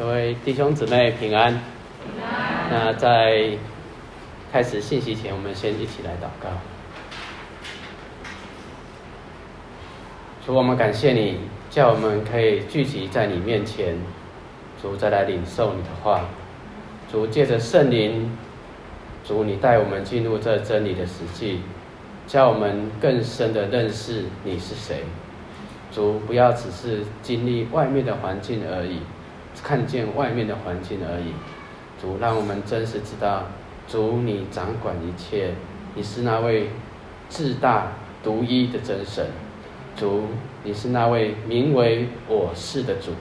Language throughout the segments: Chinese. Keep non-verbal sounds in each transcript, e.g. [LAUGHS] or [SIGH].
各位弟兄姊妹平安。那在开始信息前，我们先一起来祷告。主，我们感谢你，叫我们可以聚集在你面前。主，再来领受你的话。主，借着圣灵，主，你带我们进入这真理的实际，叫我们更深的认识你是谁。主，不要只是经历外面的环境而已，看见外面的环境而已。主，让我们真实知道，主你掌管一切，你是那位至大独一的真神。主，你是那位名为我是的主。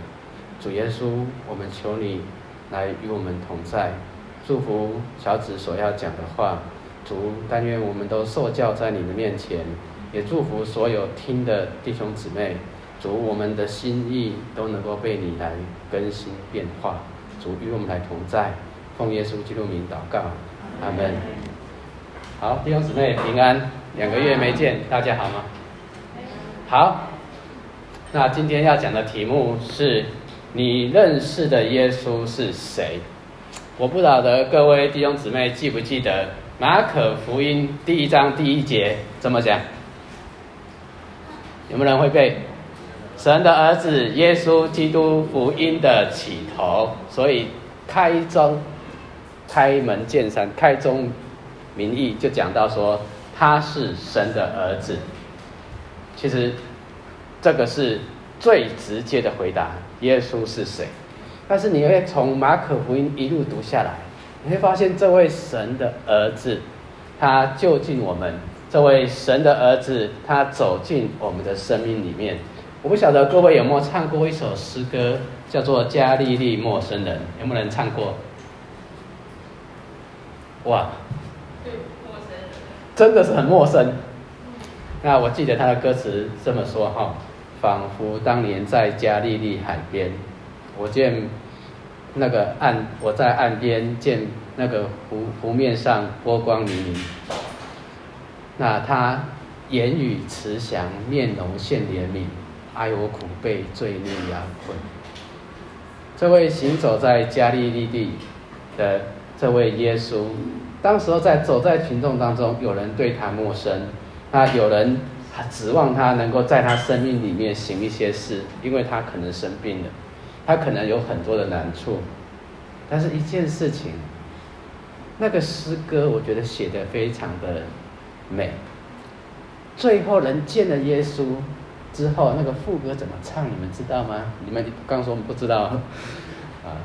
主耶稣，我们求你来与我们同在，祝福小子所要讲的话。主，但愿我们都受教在你的面前。也祝福所有听的弟兄姊妹，主，我们的心意都能够被你来更新变化。主与我们来同在，奉耶稣基督名祷告，阿门。好，弟兄姊妹平安，两个月没见，大家好吗？好，那今天要讲的题目是你认识的耶稣是谁？我不晓得各位弟兄姊妹记不记得马可福音第一章第一节怎么讲？有没有人会背？神的儿子耶稣基督福音的起头，所以开宗、开门见山、开宗明义就讲到说他是神的儿子。其实这个是最直接的回答：耶稣是谁？但是你会从马可福音一路读下来，你会发现这位神的儿子，他就近我们。这位神的儿子，他走进我们的生命里面。我不晓得各位有没有唱过一首诗歌，叫做《加利利陌生人》，有没有人唱过？哇，陌生人，真的是很陌生。那我记得他的歌词这么说哈，仿佛当年在加利利海边，我见那个岸，我在岸边见那个湖湖面上波光粼粼。那他言语慈祥，面容现怜悯，哀我苦悲，罪孽压困。这位行走在加利利地的这位耶稣，当时候在走在群众当中，有人对他陌生，那有人指望他能够在他生命里面行一些事，因为他可能生病了，他可能有很多的难处。但是一件事情，那个诗歌我觉得写得非常的。美。最后人见了耶稣之后，那个副歌怎么唱？你们知道吗？你们刚说我们不知道 [LAUGHS] 啊。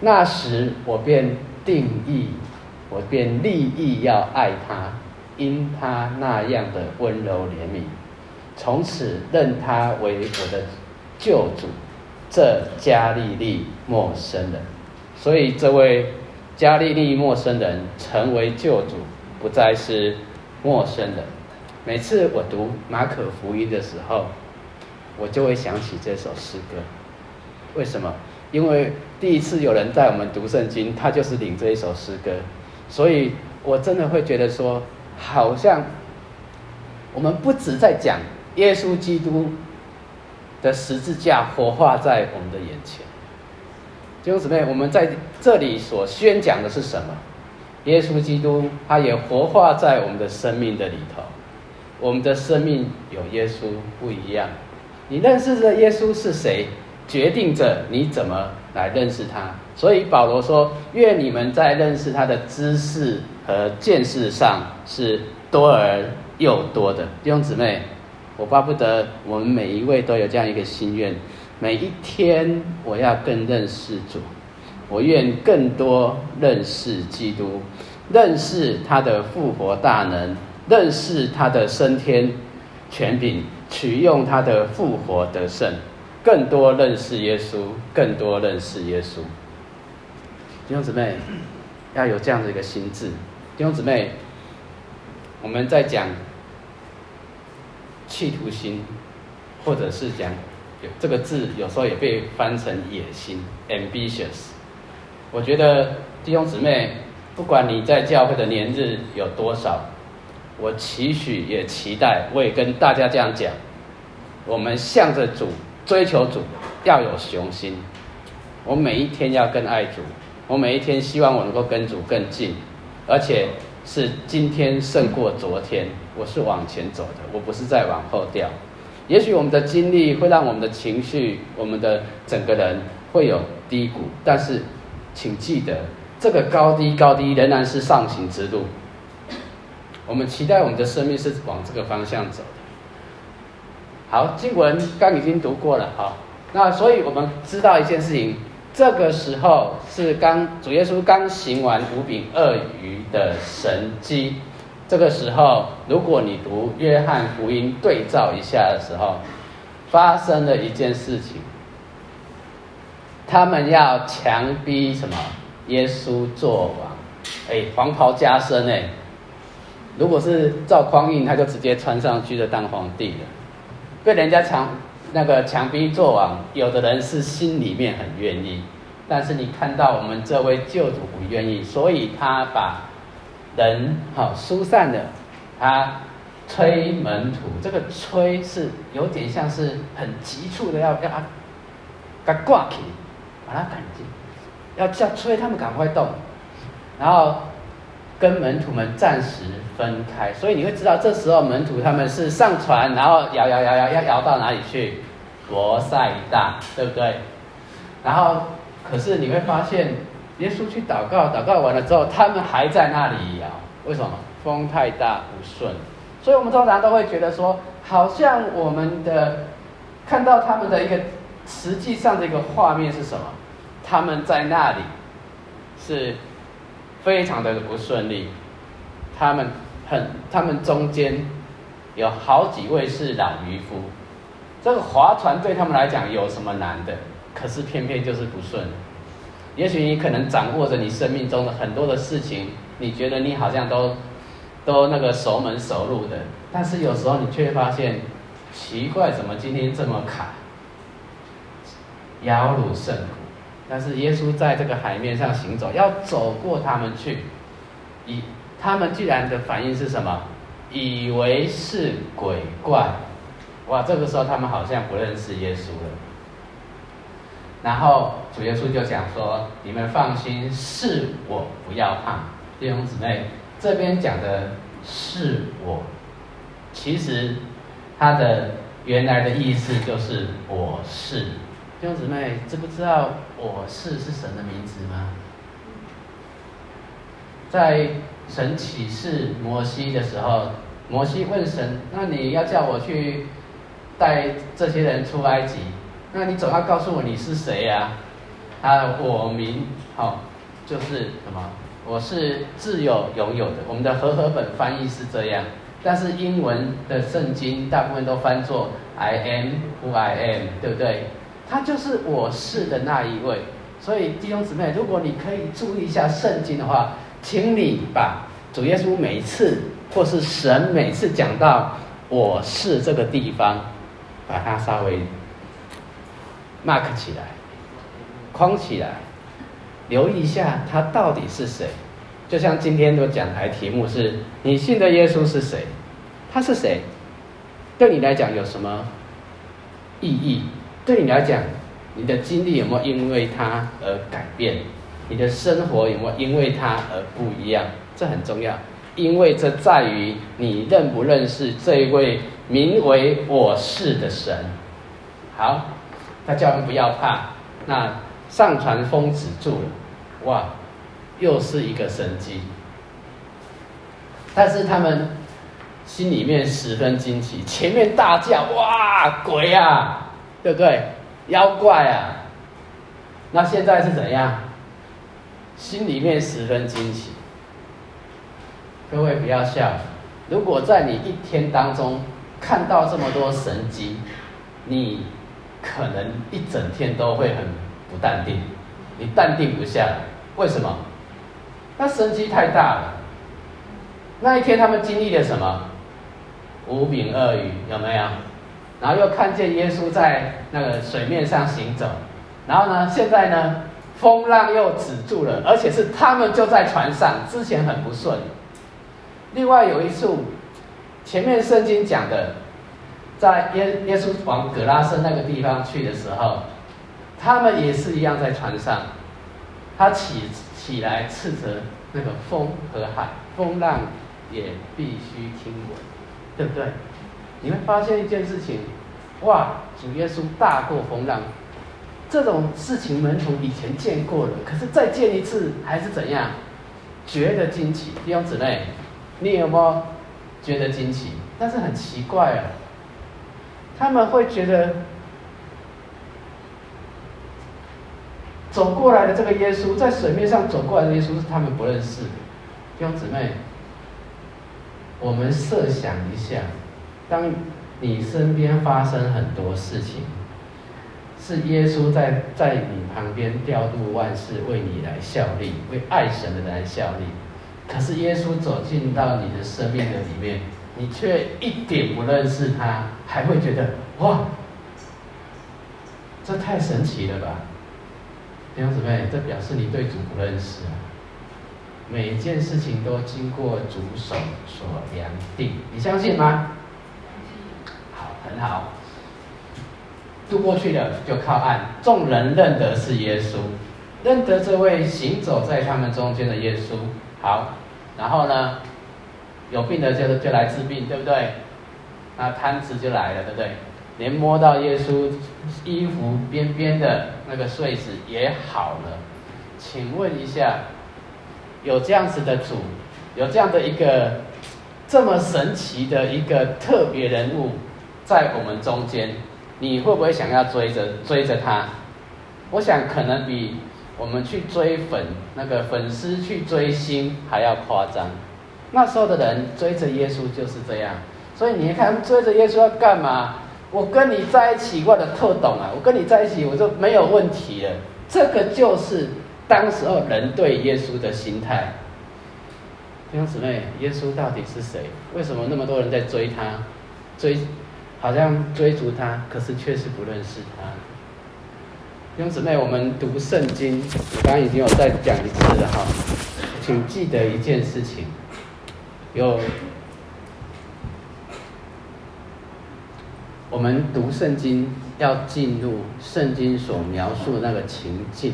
那时我便定义，我便立意要爱他，因他那样的温柔怜悯，从此认他为我的救主。这加利利陌生人，所以这位加利利陌生人成为救主。不再是陌生人。每次我读马可福音的时候，我就会想起这首诗歌。为什么？因为第一次有人带我们读圣经，他就是领这一首诗歌，所以我真的会觉得说，好像我们不只在讲耶稣基督的十字架活化在我们的眼前。弟兄姊妹，我们在这里所宣讲的是什么？耶稣基督，他也活化在我们的生命的里头。我们的生命有耶稣不一样。你认识的耶稣是谁，决定着你怎么来认识他。所以保罗说：“愿你们在认识他的知识和见识上是多而又多的。”弟兄姊妹，我巴不得我们每一位都有这样一个心愿：每一天我要更认识主。我愿更多认识基督，认识他的复活大能，认识他的升天权柄，取用他的复活得胜，更多认识耶稣，更多认识耶稣。弟兄姊妹，要有这样的一个心智。弟兄姊妹，我们在讲企图心，或者是讲有这个字，有时候也被翻成野心 （ambitious）。我觉得弟兄姊妹，不管你在教会的年日有多少，我期许也期待，我也跟大家这样讲：我们向着主追求主，要有雄心，我每一天要更爱主，我每一天希望我能够跟主更近，而且是今天胜过昨天。我是往前走的，我不是在往后掉。也许我们的经历会让我们的情绪，我们的整个人会有低谷，但是请记得，这个高低高低仍然是上行之路。我们期待我们的生命是往这个方向走的。好，经文刚已经读过了，好，那所以我们知道一件事情，这个时候是刚主耶稣刚行完五饼二鱼的神迹。这个时候，如果你读约翰福音对照一下的时候，发生了一件事情，他们要强逼什么？耶稣做王，哎，黄袍加身哎。如果是赵匡胤，他就直接穿上去就当皇帝了。被人家强那个强逼做王，有的人是心里面很愿意，但是你看到我们这位救主不愿意，所以他把。人好疏散了，他催门徒，这个催是有点像是很急促的要，要要他，挂起，把他赶进，要叫催他们赶快动，然后跟门徒们暂时分开。所以你会知道，这时候门徒他们是上船，然后摇摇摇摇要摇到哪里去？伯赛大，对不对？然后可是你会发现。耶稣去祷告，祷告完了之后，他们还在那里摇。为什么？风太大不顺。所以我们通常都会觉得说，好像我们的看到他们的一个实际上的一个画面是什么？他们在那里是非常的不顺利。他们很，他们中间有好几位是老渔夫。这个划船对他们来讲有什么难的？可是偏偏就是不顺。也许你可能掌握着你生命中的很多的事情，你觉得你好像都都那个熟门熟路的，但是有时候你却发现奇怪，怎么今天这么卡，摇櫓甚苦。但是耶稣在这个海面上行走，要走过他们去，以他们居然的反应是什么？以为是鬼怪，哇！这个时候他们好像不认识耶稣了。然后主耶稣就讲说：“你们放心，是我，不要怕。”弟兄姊妹，这边讲的是我，其实它的原来的意思就是我是。兄姊妹，知不知道我是是神的名字吗？在神启示摩西的时候，摩西问神：“那你要叫我去带这些人出埃及？”那你总要告诉我你是谁呀？啊，我名好、哦，就是什么？我是自有永有的。我们的和合本翻译是这样，但是英文的圣经大部分都翻作 I am who I am，对不对？他就是我是的那一位。所以弟兄姊妹，如果你可以注意一下圣经的话，请你把主耶稣每次或是神每次讲到我是这个地方，把它稍微。mark 起来，框起来，留意一下他到底是谁。就像今天的讲台题目是：你信的耶稣是谁？他是谁？对你来讲有什么意义？对你来讲，你的经历有没有因为他而改变？你的生活有没有因为他而不一样？这很重要，因为这在于你认不认识这一位名为我是的神。好。他叫人不要怕，那上船风止住了，哇，又是一个神迹。但是他们心里面十分惊奇，前面大叫哇，鬼啊，对不对？妖怪啊！那现在是怎样？心里面十分惊奇。各位不要笑，如果在你一天当中看到这么多神迹，你。可能一整天都会很不淡定，你淡定不下来，为什么？那神迹太大了。那一天他们经历了什么？五饼二鱼有没有？然后又看见耶稣在那个水面上行走，然后呢，现在呢，风浪又止住了，而且是他们就在船上，之前很不顺。另外有一处，前面圣经讲的。在耶耶稣往葛拉森那个地方去的时候，他们也是一样在船上，他起起来斥责那个风和海，风浪也必须听闻，对不对？你会发现一件事情，哇，主耶稣大过风浪，这种事情门徒以前见过了，可是再见一次还是怎样？觉得惊奇，弟兄姊妹，你有没有觉得惊奇？但是很奇怪啊，他们会觉得走过来的这个耶稣，在水面上走过来的耶稣是他们不认识的。弟兄姊妹，我们设想一下，当你身边发生很多事情，是耶稣在在你旁边调度万事，为你来效力，为爱神的来效力。可是耶稣走进到你的生命的里面，你却一点不认识他，还会觉得哇，这太神奇了吧？弟兄姊妹，这表示你对主不认识啊。每一件事情都经过主手所量定，你相信吗？好，渡过去了，就靠岸。众人认得是耶稣，认得这位行走在他们中间的耶稣。好，然后呢，有病的就就来治病，对不对？那瘫子就来了，对不对？连摸到耶稣衣服边边的那个繸子也好了。请问一下，有这样子的主，有这样的一个这么神奇的一个特别人物在我们中间？你会不会想要追着追着他？我想可能比我们去追粉那个粉丝去追星还要夸张。那时候的人追着耶稣就是这样，所以你看追着耶稣要干嘛？我跟你在一起，我的特懂啊！我跟你在一起，我就没有问题了。这个就是当时候人对耶稣的心态。弟兄姊妹，耶稣到底是谁？为什么那么多人在追他？追？好像追逐他，可是确实不认识他。弟兄姊妹，我们读圣经，我刚刚已经有再讲一次了哈，请记得一件事情，有我们读圣经要进入圣经所描述的那个情境，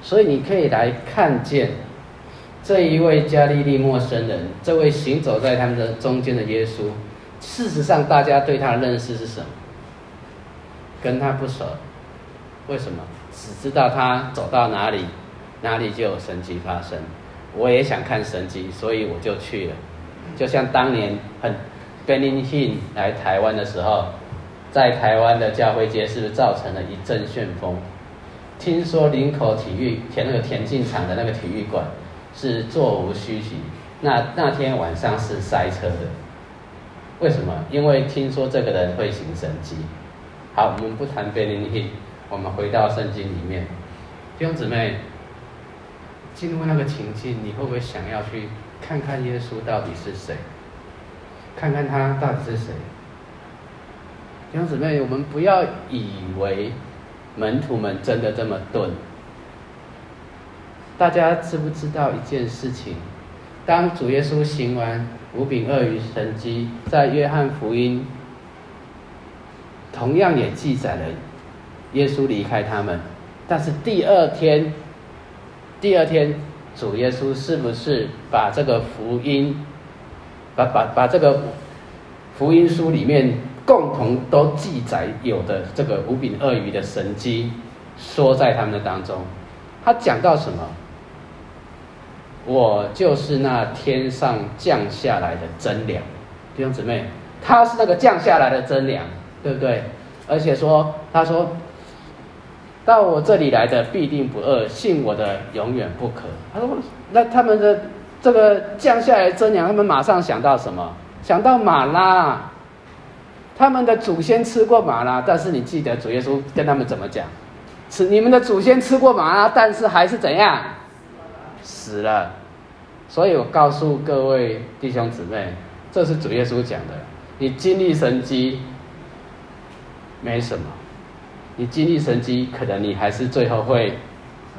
所以你可以来看见这一位加利利陌生人，这位行走在他们的中间的耶稣。事实上，大家对他的认识是什么？跟他不熟，为什么？只知道他走到哪里，哪里就有神迹发生。我也想看神迹，所以我就去了。就像当年很 Benny Hinn 来台湾的时候，在台湾的教会街是不是造成了一阵旋风？听说林口体育田那个田径场的那个体育馆是座无虚席，那那天晚上是塞车的。为什么？因为听说这个人会行神迹。好，我们不谈被灵力，我们回到圣经里面。弟兄姊妹，进入那个情境，你会不会想要去看看耶稣到底是谁？看看他到底是谁？弟兄姊妹，我们不要以为门徒们真的这么钝。大家知不知道一件事情？当主耶稣行完。五饼二鱼神迹，在约翰福音同样也记载了耶稣离开他们，但是第二天，第二天主耶稣是不是把这个福音，把把把这个福音书里面共同都记载有的这个五饼二鱼的神迹说在他们的当中？他讲到什么？我就是那天上降下来的真粮，弟兄姊妹，他是那个降下来的真粮，对不对？而且说，他说到我这里来的必定不饿，信我的永远不渴。他说，那他们的这个降下来的真粮，他们马上想到什么？想到马拉，他们的祖先吃过马拉，但是你记得主耶稣跟他们怎么讲？是你们的祖先吃过马拉，但是还是怎样？死了，所以我告诉各位弟兄姊妹，这是主耶稣讲的。你经历神迹没什么，你经历神迹，可能你还是最后会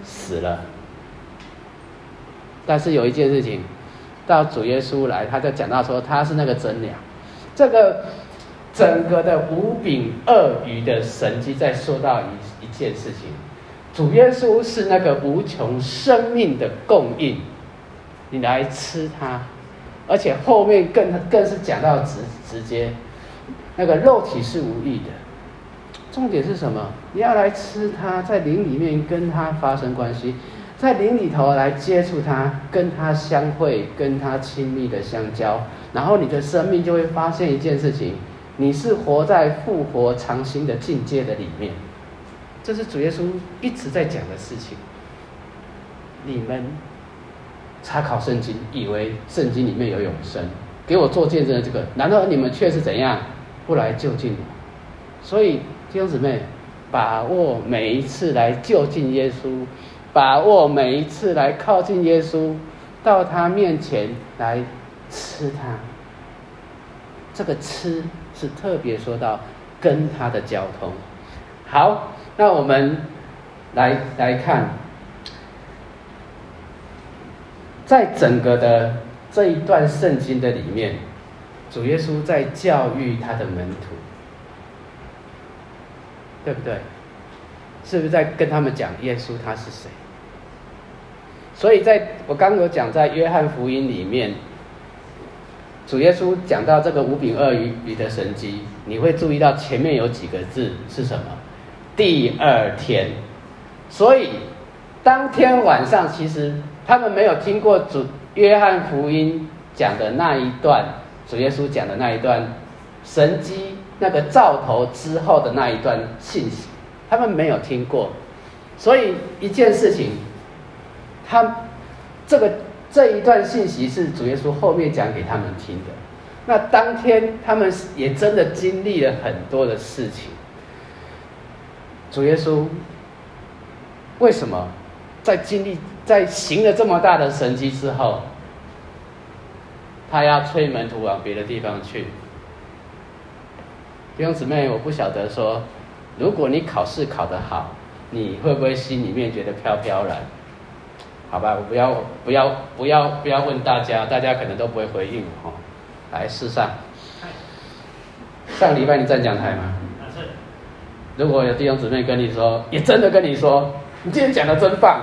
死了。但是有一件事情，到主耶稣来，他就讲到说他是那个真粮。这个整个的五饼二鱼的神迹，在说到一一件事情，主耶稣是那个无穷生命的供应，你来吃它，而且后面更更是讲到直直接，那个肉体是无益的，重点是什么？你要来吃它，在灵里面跟它发生关系，在灵里头来接触它，跟它相会，跟它亲密的相交，然后你的生命就会发现一件事情。你是活在复活长新的境界的里面，这是主耶稣一直在讲的事情。你们查考圣经，以为圣经里面有永生，给我做见证的这个，难道你们却是怎样不来就近我？所以弟兄姊妹，把握每一次来就近耶稣，把握每一次来靠近耶稣，到他面前来吃他。这个吃。是特别说到跟他的交通。好，那我们来来看，在整个的这一段圣经的里面，主耶稣在教育他的门徒，对不对？是不是在跟他们讲耶稣他是谁？所以在我刚有讲，在约翰福音里面。主耶稣讲到这个五饼二鱼的神迹，你会注意到前面有几个字是什么？第二天。所以当天晚上，其实他们没有听过主约翰福音讲的那一段，主耶稣讲的那一段神迹，那个兆头之后的那一段信息，他们没有听过。所以一件事情，他这个。这一段信息是主耶稣后面讲给他们听的。那当天他们也真的经历了很多的事情。主耶稣为什么在经历、在行了这么大的神迹之后，他要催门徒往别的地方去？弟兄姊妹，我不晓得说，如果你考试考得好，你会不会心里面觉得飘飘然？好吧，我不要不要不要不要问大家，大家可能都不会回应我哈。来，试上。上礼拜你站讲台吗？如果有弟兄姊妹跟你说，也真的跟你说，你今天讲的真棒。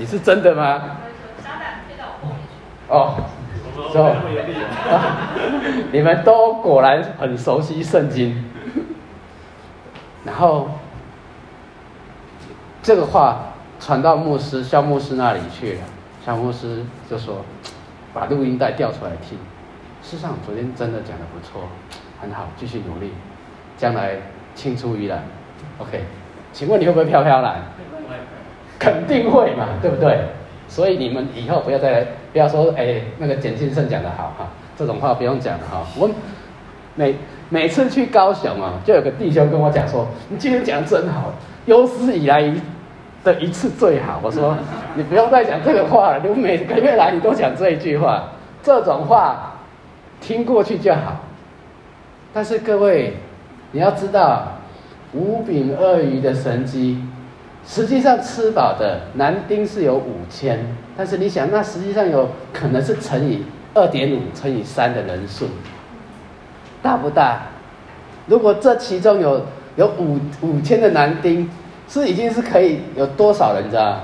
你是真的吗？哦，说，[LAUGHS] 你们都果然很熟悉圣经。然后这个话。传到牧师肖牧师那里去了，肖牧师就说：“把录音带调出来听。事实上，昨天真的讲的不错，很好，继续努力，将来青出于蓝。”OK，请问你会不会飘飘然？肯定会嘛，对不对？所以你们以后不要再来，不要说哎，那个简庆胜讲的好哈，这种话不用讲了哈。我每每次去高雄啊，就有个弟兄跟我讲说：“你今天讲得真好，有史以来。”的一次最好，我说 [LAUGHS] 你不用再讲这个话了，你每个月来你都讲这一句话，这种话听过去就好。但是各位，你要知道，五饼鳄鱼的神迹，实际上吃饱的男丁是有五千，但是你想，那实际上有可能是乘以二点五乘以三的人数，大不大？如果这其中有有五五千的男丁。是已经是可以有多少人知道？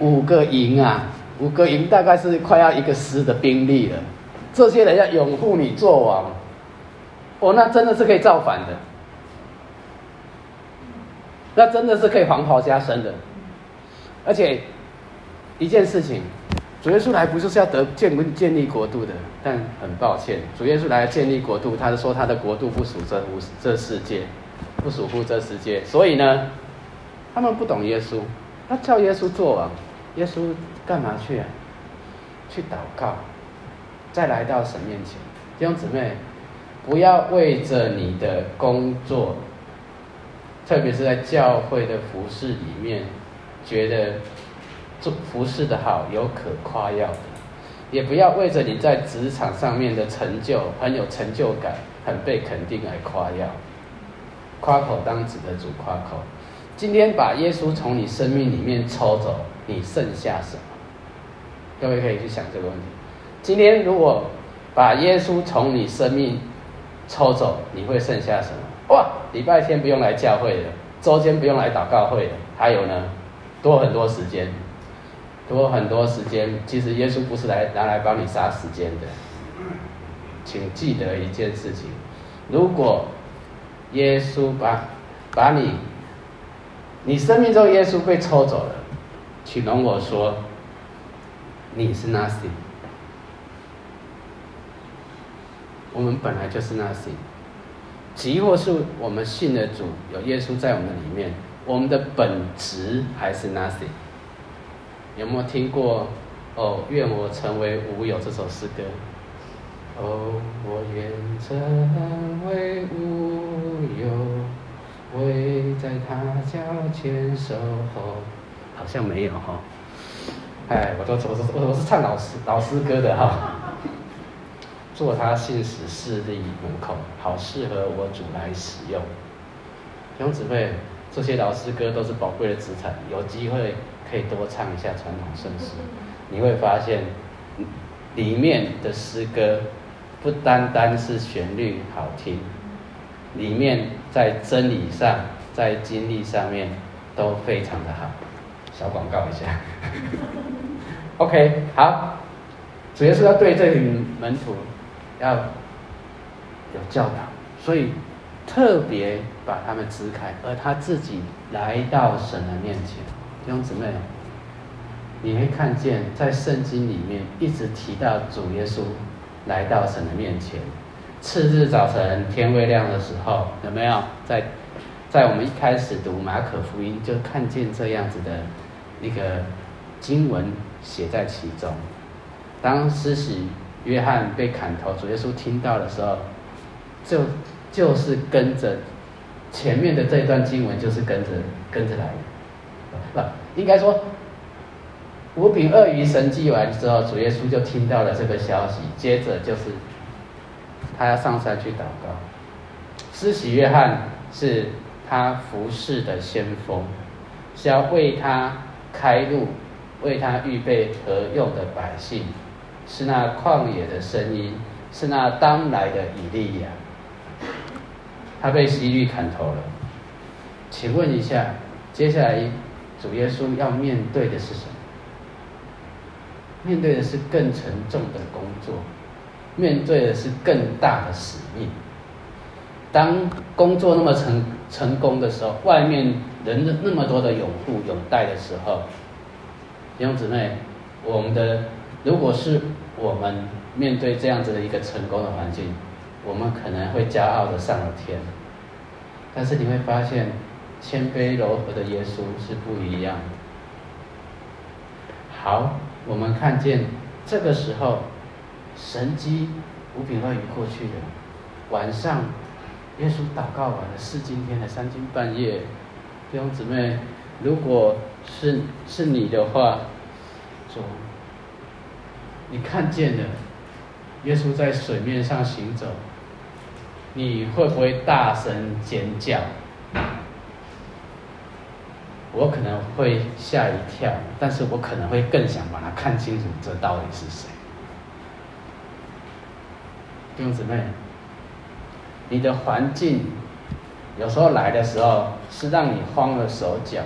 五个营啊，五个营大概是快要一个师的兵力了。这些人要拥护你做王，哦，那真的是可以造反的，那真的是可以黄袍加身的。而且一件事情，主耶稣来不就是要得建建立国度的？但很抱歉，主耶稣来建立国度，他是说他的国度不属这乎这世界，不属乎这世界，所以呢。他们不懂耶稣，他叫耶稣做王，耶稣干嘛去啊？去祷告，再来到神面前。弟兄姊妹，不要为着你的工作，特别是在教会的服事里面，觉得做服事的好有可夸耀的，也不要为着你在职场上面的成就很有成就感、很被肯定而夸耀。夸口当指的主夸口。今天把耶稣从你生命里面抽走，你剩下什么？各位可以去想这个问题。今天如果把耶稣从你生命抽走，你会剩下什么？哇，礼拜天不用来教会了，周间不用来祷告会了，还有呢，多很多时间，多很多时间。其实耶稣不是来拿来帮你杀时间的，请记得一件事情：如果耶稣把把你，你生命中耶稣被抽走了，请容我说，你是 nothing。我们本来就是 nothing，即或是我们信了主，有耶稣在我们里面，我们的本质还是 nothing。有没有听过？哦，愿我成为无有这首诗歌。哦，我愿成为无有，为在他脚前守候。好像没有哈、哦。哎，我都我是我是唱老诗老诗歌的哈。哦做他信使势力门口，好适合我主来使用。弟兄姊妹，这些老师歌都是宝贵的资产，有机会可以多唱一下传统圣诗，你会发现里面的诗歌不单单是旋律好听，里面在真理上、在经历上面都非常的好。小广告一下。[LAUGHS] OK，好，主要是要对这群门徒。要有教导，所以特别把他们支开，而他自己来到神的面前。弟兄姊妹，你会看见在圣经里面一直提到主耶稣来到神的面前。次日早晨天未亮的时候，有没有在在我们一开始读马可福音就看见这样子的一个经文写在其中？当施洗约翰被砍头，主耶稣听到的时候，就就是跟着前面的这一段经文，就是跟着跟着来的，不，应该说五饼二鱼神迹完之后，主耶稣就听到了这个消息，接着就是他要上山去祷告。施洗约翰是他服侍的先锋，是要为他开路，为他预备合用的百姓。是那旷野的声音，是那当来的以利亚。他被希律砍头了。请问一下，接下来主耶稣要面对的是什么？面对的是更沉重的工作，面对的是更大的使命。当工作那么成成功的时候，外面人的那么多的拥护拥戴的时候，弟兄姊妹，我们的如果是。我们面对这样子的一个成功的环境，我们可能会骄傲的上了天。但是你会发现，谦卑柔和的耶稣是不一样的。好，我们看见这个时候，神迹五饼二鱼过去了。晚上，耶稣祷告完了，四更天的三更半夜，弟兄姊妹，如果是是你的话，说。你看见了耶稣在水面上行走，你会不会大声尖叫？我可能会吓一跳，但是我可能会更想把它看清楚，这到底是谁？弟兄姊妹，你的环境有时候来的时候是让你慌了手脚，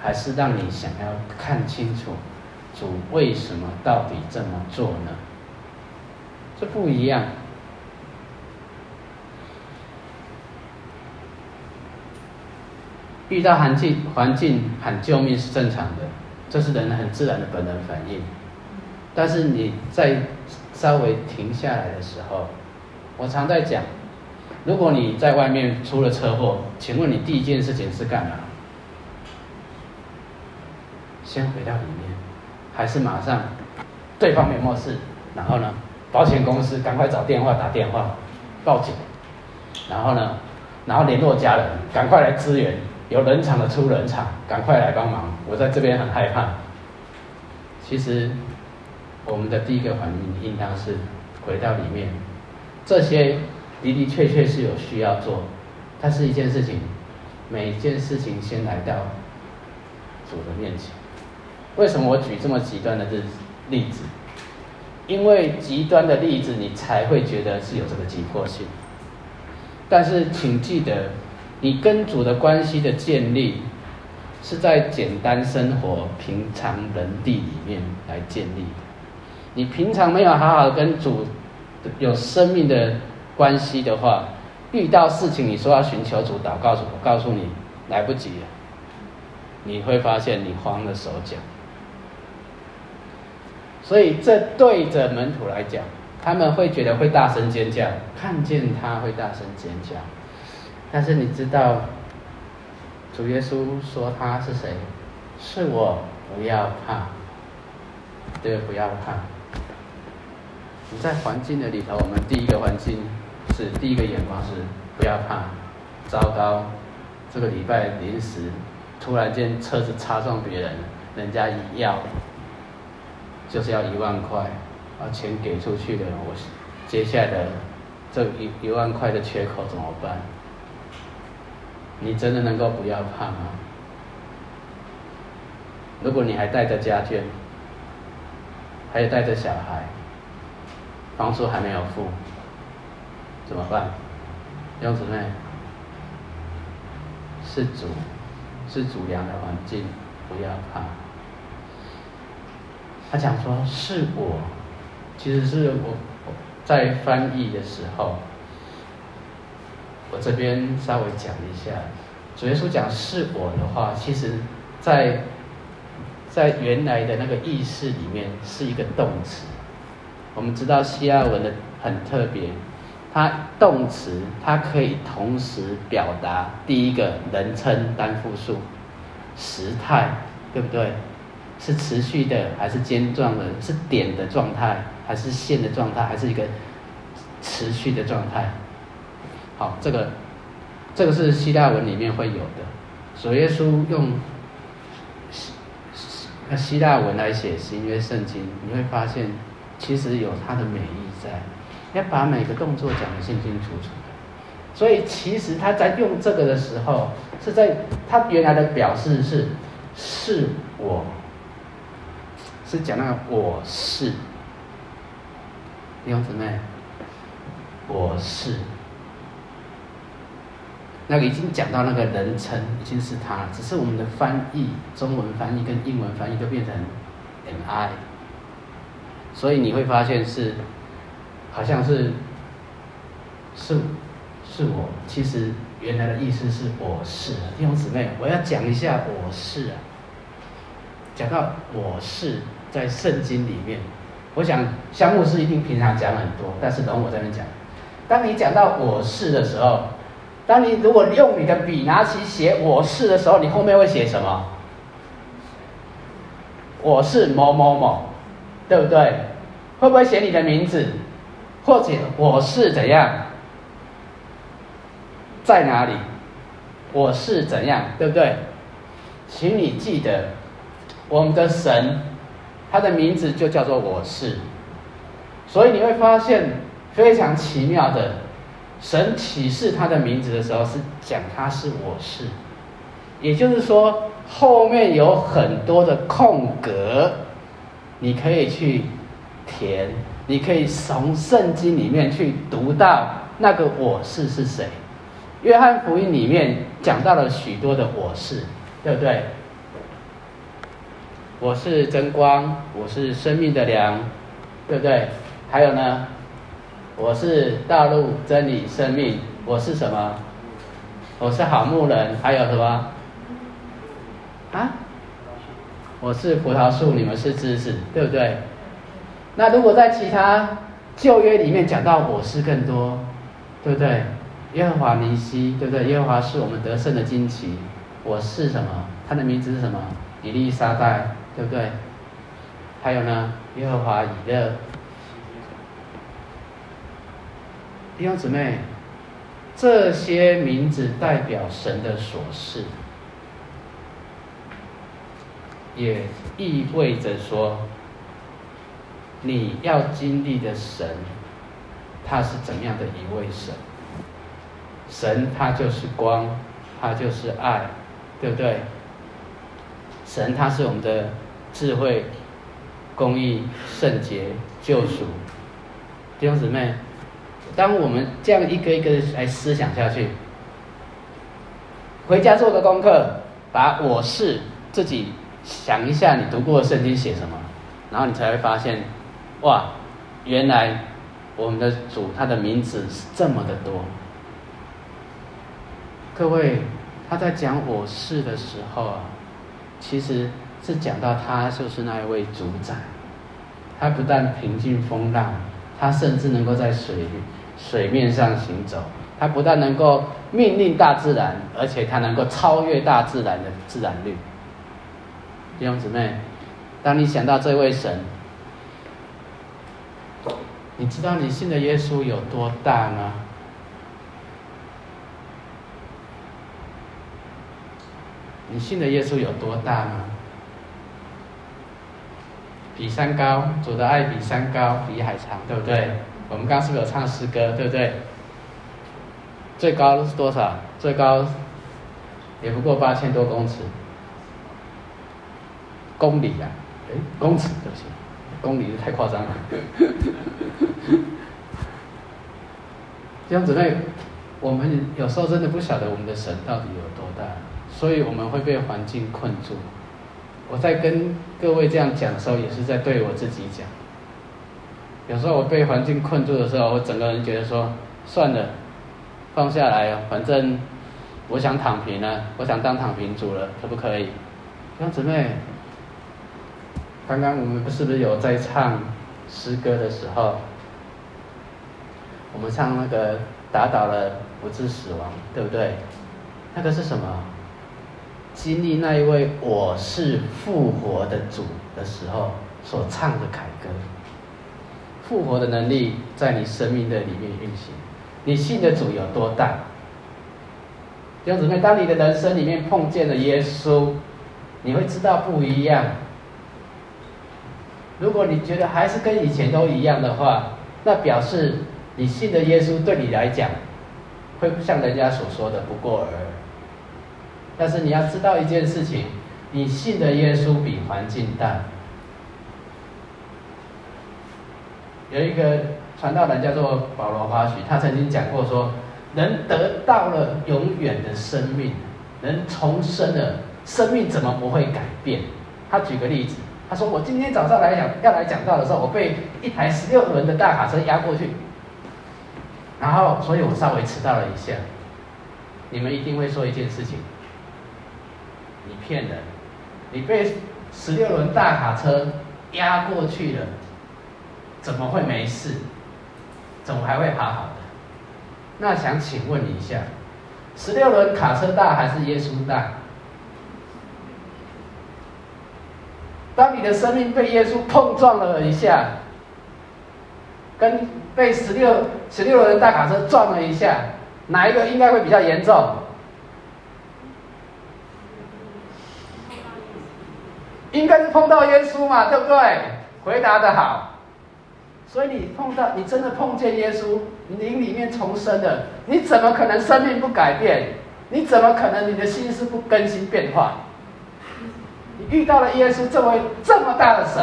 还是让你想要看清楚？主为什么到底这么做呢？这不一样。遇到环境环境喊救命是正常的，这是人很自然的本能反应。但是你在稍微停下来的时候，我常在讲，如果你在外面出了车祸，请问你第一件事情是干嘛？先回到里面。还是马上，对方没有事，然后呢，保险公司赶快找电话打电话报警，然后呢，然后联络家人，赶快来支援，有人场的出人场，赶快来帮忙。我在这边很害怕。其实，我们的第一个反应应当是回到里面，这些的的确确是有需要做，但是一件事情，每一件事情先来到主的面前。为什么我举这么极端的例例子？因为极端的例子，你才会觉得是有这个急迫性。但是请记得，你跟主的关系的建立，是在简单生活、平常人地里面来建立。你平常没有好好跟主有生命的关系的话，遇到事情你说要寻求主祷告主，我告诉你来不及了，你会发现你慌了手脚。所以这对着门徒来讲，他们会觉得会大声尖叫，看见他会大声尖叫。但是你知道，主耶稣说他是谁？是我，不要怕，对，不要怕。你在环境的里头，我们第一个环境是第一个眼光是不要怕，糟糕，这个礼拜临时突然间车子擦撞别人，人家一要。就是要一万块，啊，钱给出去了，我接下来的这一一万块的缺口怎么办？你真的能够不要怕吗？如果你还带着家眷，还有带着小孩，房租还没有付，怎么办？弟兄姊妹，是主，是主良的环境，不要怕。他讲说是我，其实是我在翻译的时候，我这边稍微讲一下。主耶稣讲是我的话，其实在在原来的那个意识里面是一个动词。我们知道希腊文的很特别，它动词它可以同时表达第一个人称单复数时态，对不对？是持续的还是间状的？是点的状态还是线的状态？还是一个持续的状态？好，这个这个是希腊文里面会有的。主耶稣用希希腊文来写新约圣经，你会发现其实有它的美意在，要把每个动作讲得清清楚楚的。所以其实他在用这个的时候，是在他原来的表示是是我。是讲那个我是，弟兄姊妹，我是，那个已经讲到那个人称已经是他了，只是我们的翻译，中文翻译跟英文翻译都变成 mi 所以你会发现是，好像是，是，是我，其实原来的意思是我是，弟兄姊妹，我要讲一下我是啊，讲到我是。在圣经里面，我想香木师一定平常讲很多，但是等我这边讲。当你讲到我是的时候，当你如果用你的笔拿起写我是的时候，你后面会写什么？我是某某某，对不对？会不会写你的名字？或者我是怎样？在哪里？我是怎样？对不对？请你记得，我们的神。他的名字就叫做我是，所以你会发现非常奇妙的，神启示他的名字的时候是讲他是我是，也就是说后面有很多的空格，你可以去填，你可以从圣经里面去读到那个我是是谁。约翰福音里面讲到了许多的我是，对不对？我是真光，我是生命的粮，对不对？还有呢，我是道路、真理、生命。我是什么？我是好牧人。还有什么？啊？我是葡萄树，你们是枝子，对不对？那如果在其他旧约里面讲到我是更多，对不对？耶和华尼西，对不对？耶和华是我们得胜的旌旗。我是什么？他的名字是什么？以利沙代。对不对？还有呢，耶和华以勒，弟兄姊妹，这些名字代表神的所是，也意味着说，你要经历的神，他是怎样的一位神？神他就是光，他就是爱，对不对？神他是我们的。智慧、公义、圣洁、救赎，弟兄姊妹，当我们这样一个一个来思想下去，回家做个功课，把我是自己想一下，你读过的圣经写什么，然后你才会发现，哇，原来我们的主他的名字是这么的多。各位，他在讲我是的时候啊，其实是讲到他就是那一位主宰。他不但平静风浪，他甚至能够在水水面上行走。他不但能够命令大自然，而且他能够超越大自然的自然律。弟兄姊妹，当你想到这位神，你知道你信的耶稣有多大吗？你信的耶稣有多大吗？比山高，主的爱比山高，比海长，对不对？我们刚刚是不是有唱诗歌，对不对？最高是多少？最高也不过八千多公尺，公里啊？哎，公尺对不起，公里太夸张了。这样子呢，我们有时候真的不晓得我们的神到底有多大。所以我们会被环境困住。我在跟各位这样讲的时候，也是在对我自己讲。有时候我被环境困住的时候，我整个人觉得说：算了，放下来，反正我想躺平了，我想当躺平族了，可不可以？弟兄姊妹，刚刚我们不是不是有在唱诗歌的时候，我们唱那个打倒了不致死亡，对不对？那个是什么？经历那一位我是复活的主的时候所唱的凯歌，复活的能力在你生命的里面运行。你信的主有多大？弟兄姊妹，当你的人生里面碰见了耶稣，你会知道不一样。如果你觉得还是跟以前都一样的话，那表示你信的耶稣对你来讲，会不像人家所说的不过尔尔。但是你要知道一件事情，你信的耶稣比环境大。有一个传道人叫做保罗·华许，他曾经讲过说，人得到了永远的生命，人重生了，生命怎么不会改变？他举个例子，他说：“我今天早上来讲要来讲道的时候，我被一台十六轮的大卡车压过去，然后所以我稍微迟到了一下。你们一定会说一件事情。”你骗人！你被十六轮大卡车压过去了，怎么会没事？怎么还会好好的？那想请问你一下，十六轮卡车大还是耶稣大？当你的生命被耶稣碰撞了一下，跟被十六十六轮大卡车撞了一下，哪一个应该会比较严重？应该是碰到耶稣嘛，对不对？回答的好。所以你碰到，你真的碰见耶稣，你灵里面重生了，你怎么可能生命不改变？你怎么可能你的心思不更新变化？你遇到了耶稣这位这么大的神，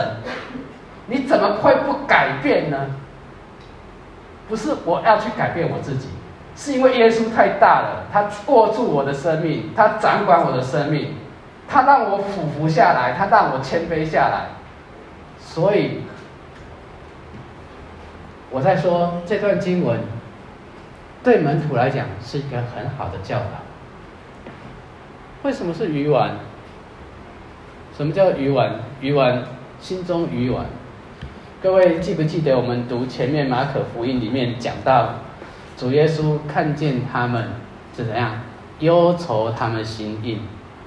你怎么会不改变呢？不是我要去改变我自己，是因为耶稣太大了，他握住我的生命，他掌管我的生命。他让我俯伏下来，他让我谦卑下来，所以我在说这段经文对门徒来讲是一个很好的教导。为什么是鱼丸？什么叫鱼丸？鱼丸，心中鱼丸。各位记不记得我们读前面马可福音里面讲到，主耶稣看见他们是怎样忧愁，他们心硬。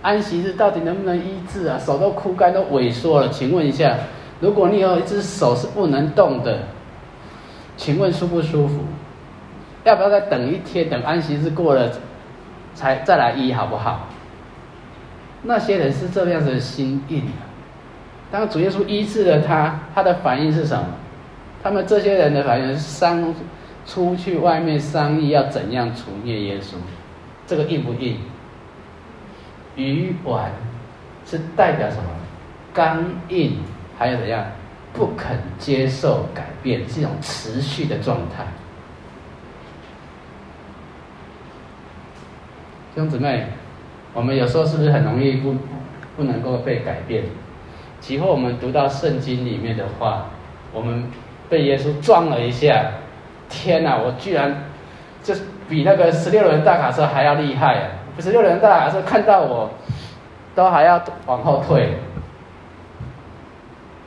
安息日到底能不能医治啊？手都枯干，都萎缩了。请问一下，如果你有一只手是不能动的，请问舒不舒服？要不要再等一天，等安息日过了，才再来医好不好？那些人是这样子的心硬啊。当主耶稣医治了他，他的反应是什么？他们这些人的反应是商出去外面商议要怎样除灭耶稣，这个硬不硬？鱼丸是代表什么？刚硬还有怎样？不肯接受改变这种持续的状态。兄姊妹我们有时候是不是很容易不不能够被改变？其后我们读到圣经里面的话我们被耶稣撞了一下天呐我居然就是比那个十六轮大卡车还要厉害十六轮大卡车看到我，都还要往后退。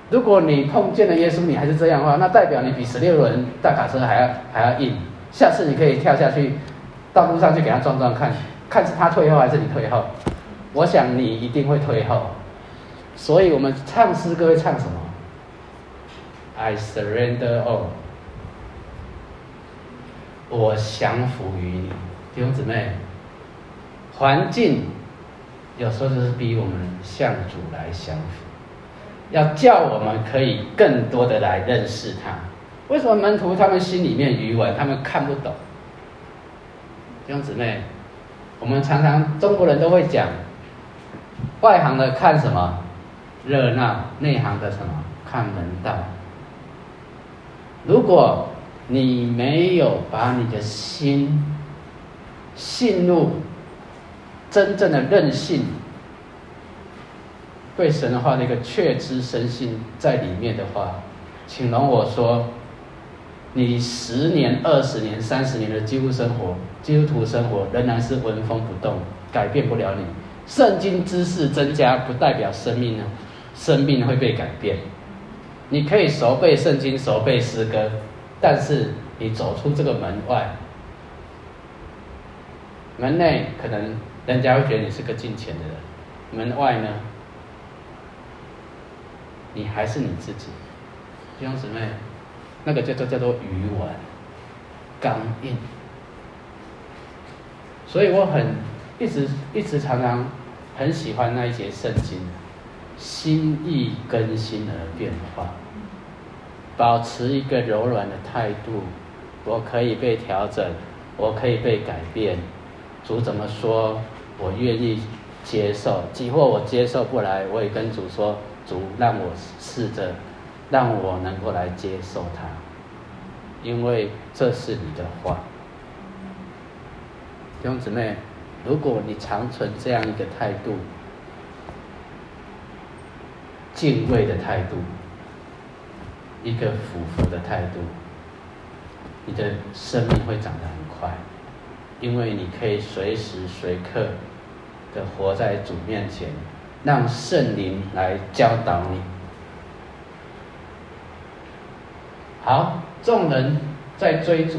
如果你碰见了耶稣，你还是这样的话，那代表你比十六轮大卡车还要还要硬。下次你可以跳下去，道路上去给他撞撞看，看是他退后还是你退后。我想你一定会退后。所以我们唱诗歌会唱什么？I surrender all，我降服于你，弟兄姊妹。环境有时候就是逼我们向主来降服。要叫我们可以更多的来认识他。为什么门徒他们心里面愚顽，他们看不懂？弟兄姊妹，我们常常中国人都会讲，外行的看什么热闹，内行的什么看门道。如果你没有把你的心信入真正的任性。对神的话，那个确知深信在里面的话，请容我说，你十年、二十年、三十年的基督生活、基督徒生活仍然是纹风不动，改变不了你。圣经知识增加，不代表生命呢，生命会被改变。你可以熟背圣经、熟背诗歌，但是你走出这个门外，门内可能人家会觉得你是个进钱的人，门外呢？你还是你自己，弟兄姊妹，那个叫做叫做愚顽、刚硬。所以我很一直一直常常很喜欢那一节圣经，心意更新而变化，保持一个柔软的态度，我可以被调整，我可以被改变。主怎么说，我愿意接受。即或我接受不来，我也跟主说。主让我试着，让我能够来接受它，因为这是你的话。弟兄姊妹，如果你常存这样一个态度，敬畏的态度，一个俯伏的态度，你的生命会长得很快，因为你可以随时随刻的活在主面前。让圣灵来教导你。好，众人在追逐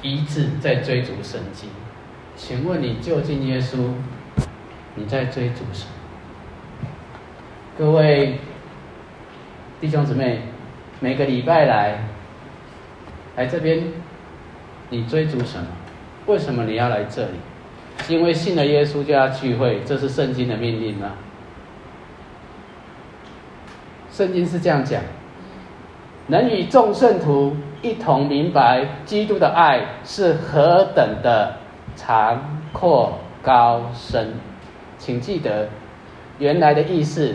一致，在追逐神迹。请问你就近耶稣，你在追逐什么？各位弟兄姊妹，每个礼拜来来这边，你追逐什么？为什么你要来这里？因为信了耶稣就要聚会，这是圣经的命令吗？圣经是这样讲：能与众圣徒一同明白基督的爱是何等的长阔高深。请记得原来的意思，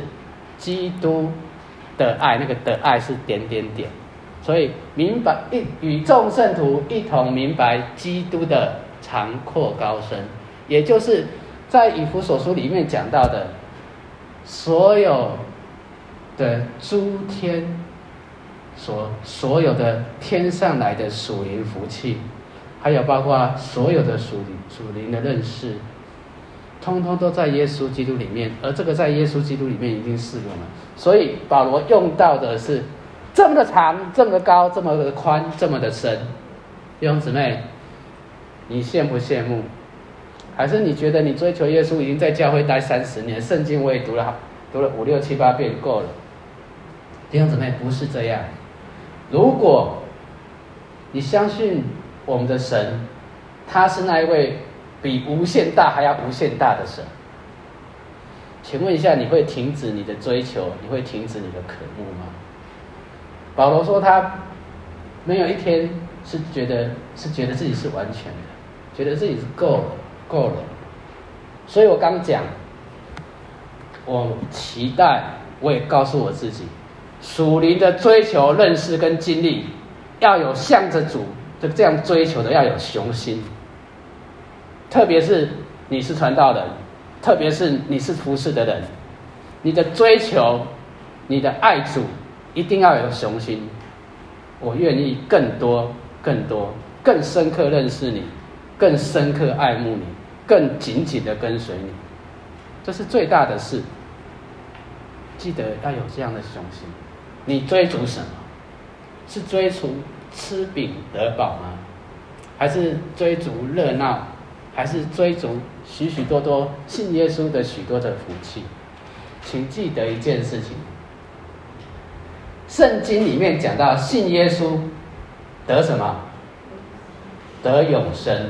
基督的爱，那个的爱是点点点，所以明白一与众圣徒一同明白基督的长阔高深。也就是在以弗所书里面讲到的，所有的诸天所所有的天上来的属灵福气，还有包括所有的属灵属灵的认识，通通都在耶稣基督里面。而这个在耶稣基督里面已经适用了。所以保罗用到的是这么的长，这么的高，这么的宽，这么的深。弟兄姊妹，你羡不羡慕？还是你觉得你追求耶稣已经在教会待三十年，圣经我也读了，读了五六七八遍够了。弟兄姊妹，不是这样。如果你相信我们的神，他是那一位比无限大还要无限大的神，请问一下，你会停止你的追求？你会停止你的渴慕吗？保罗说他没有一天是觉得是觉得自己是完全的，觉得自己是够了。够了，所以我刚讲，我期待，我也告诉我自己，属灵的追求、认识跟经历，要有向着主的这样追求的，要有雄心。特别是你是传道人，特别是你是服侍的人，你的追求，你的爱主，一定要有雄心。我愿意更多、更多、更深刻认识你，更深刻爱慕你，更紧紧的跟随你，这是最大的事。记得要有这样的雄心。你追逐什么？是追逐吃饼得饱吗？还是追逐热闹？还是追逐许许多多信耶稣的许多的福气？请记得一件事情。圣经里面讲到信耶稣得什么？得永生。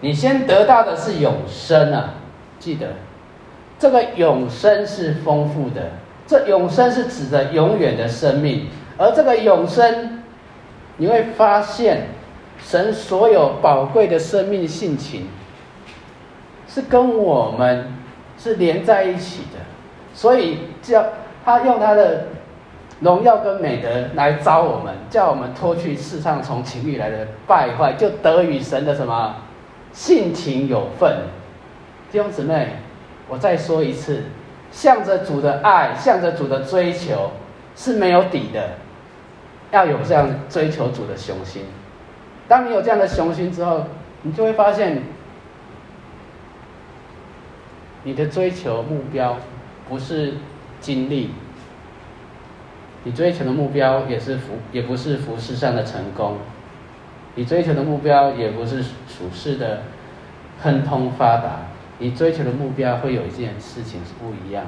你先得到的是永生啊！记得，这个永生是丰富的。这永生是指的永远的生命，而这个永生，你会发现，神所有宝贵的生命性情，是跟我们是连在一起的。所以叫他用他的荣耀跟美德来招我们，叫我们脱去世上从情欲来的败坏，就得与神的什么性情有份。弟兄姊妹，我再说一次。向着主的爱，向着主的追求是没有底的，要有这样追求主的雄心。当你有这样的雄心之后，你就会发现，你的追求目标不是经历，你追求的目标也是服，也不是服事上的成功，你追求的目标也不是俗世的亨通发达。你追求的目标会有一件事情是不一样，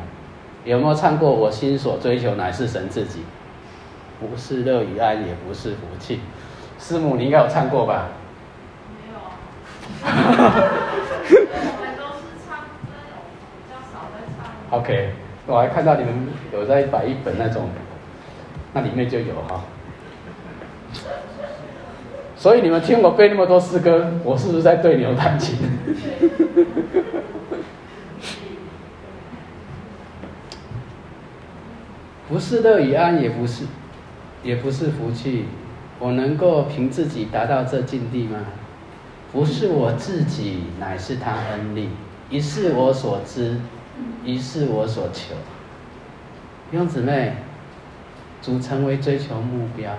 有没有唱过？我心所追求乃是神自己，不是乐与安，也不是福气。师母，你应该有唱过吧？没有。[LAUGHS] 我们都是唱那种比较少在唱。OK，我还看到你们有在摆一本那种，那里面就有哈。所以你们听我背那么多诗歌，我是不是在对牛弹琴？[LAUGHS] 不是乐与安，也不是，也不是福气。我能够凭自己达到这境地吗？不是我自己，乃是他恩利。一是我所知，一是我所求。弟兄姊妹，主成为追求目标。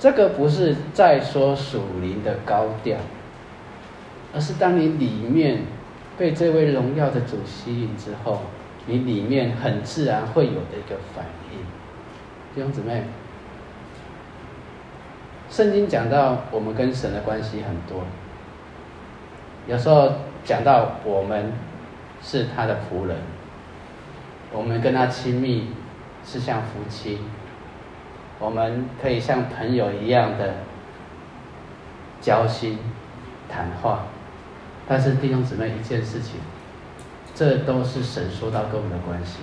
这个不是在说属灵的高调，而是当你里面被这位荣耀的主吸引之后，你里面很自然会有的一个反应。弟兄姊妹，圣经讲到我们跟神的关系很多，有时候讲到我们是他的仆人，我们跟他亲密是像夫妻。我们可以像朋友一样的交心谈话，但是弟兄姊妹一件事情，这都是神说到跟我们的关系，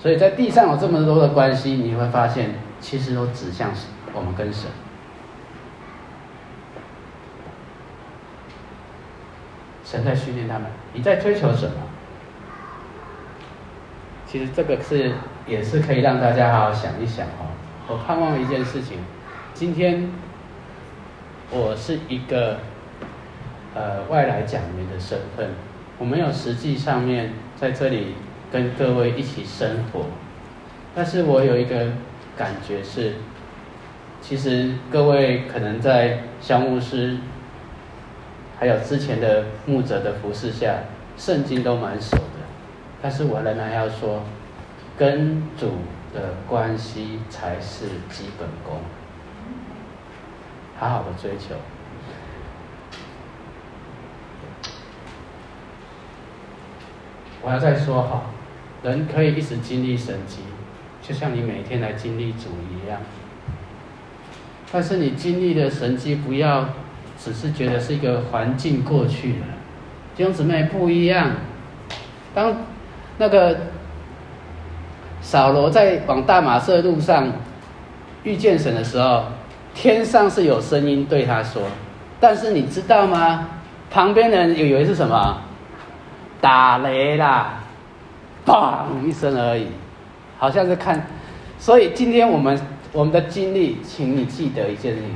所以在地上有这么多的关系，你会发现其实都指向我们跟神。神在训练他们，你在追求什么？其实这个是也是可以让大家好好想一想哦。我盼望一件事情，今天我是一个呃外来讲员的身份，我没有实际上面在这里跟各位一起生活，但是我有一个感觉是，其实各位可能在香牧师，还有之前的牧者的服侍下，圣经都蛮熟的，但是我仍然要说，跟主。的关系才是基本功，好好的追求。我要再说哈，人可以一直经历神迹，就像你每天来经历主一样。但是你经历的神迹，不要只是觉得是一个环境过去了，弟兄姊妹不一样。当那个。扫罗在往大马色路上遇见神的时候，天上是有声音对他说，但是你知道吗？旁边的人以为是什么？打雷啦，砰一声而已，好像是看。所以今天我们我们的经历，请你记得一件事情：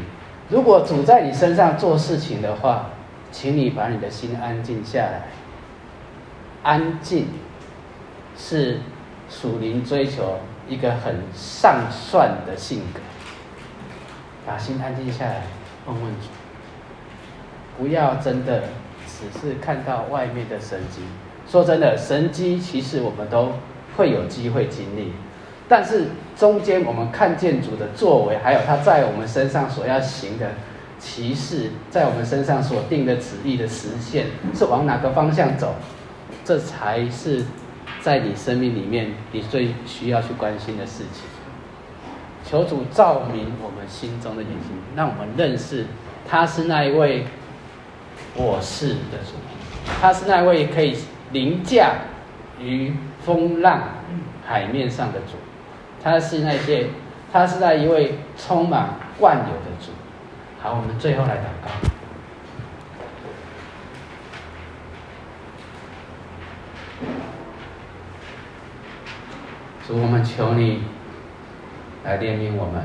如果主在你身上做事情的话，请你把你的心安静下来。安静是属灵追求一个很上算的性格。把心安静下来，问问主，不要真的只是看到外面的神迹。说真的，神迹其实我们都会有机会经历，但是中间我们看见主的作为，还有他在我们身上所要行的奇事，在我们身上所定的旨意的实现，是往哪个方向走？这才是在你生命里面你最需要去关心的事情。求主照明我们心中的眼睛，让我们认识他是那一位我是的主，他是那一位可以凌驾于风浪海面上的主，他是那些，他是那一位充满万有的主。好，我们最后来祷告。主，我们求你来怜悯我们，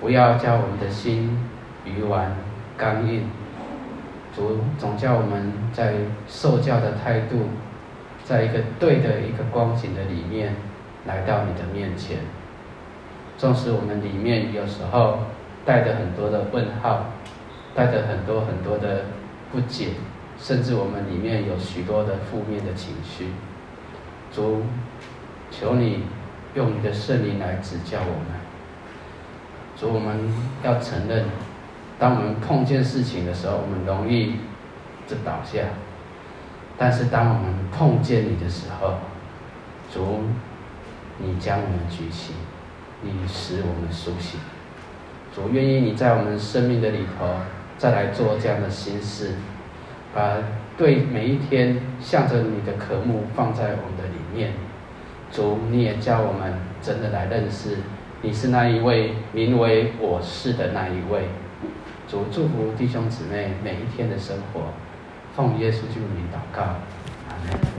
不要叫我们的心愚顽刚硬。主总叫我们在受教的态度，在一个对的一个光景的里面来到你的面前。纵使我们里面有时候带着很多的问号，带着很多很多的不解，甚至我们里面有许多的负面的情绪，主。求你用你的圣灵来指教我们。主，我们要承认，当我们碰见事情的时候，我们容易就倒下；但是当我们碰见你的时候，主，你将我们举起，你使我们苏醒。主，愿意你在我们生命的里头再来做这样的心事，把对每一天向着你的渴慕放在我们的里面。主，你也叫我们真的来认识，你是那一位名为我是的那一位。主，祝福弟兄姊妹每一天的生活，奉耶稣基督名祷告。阿门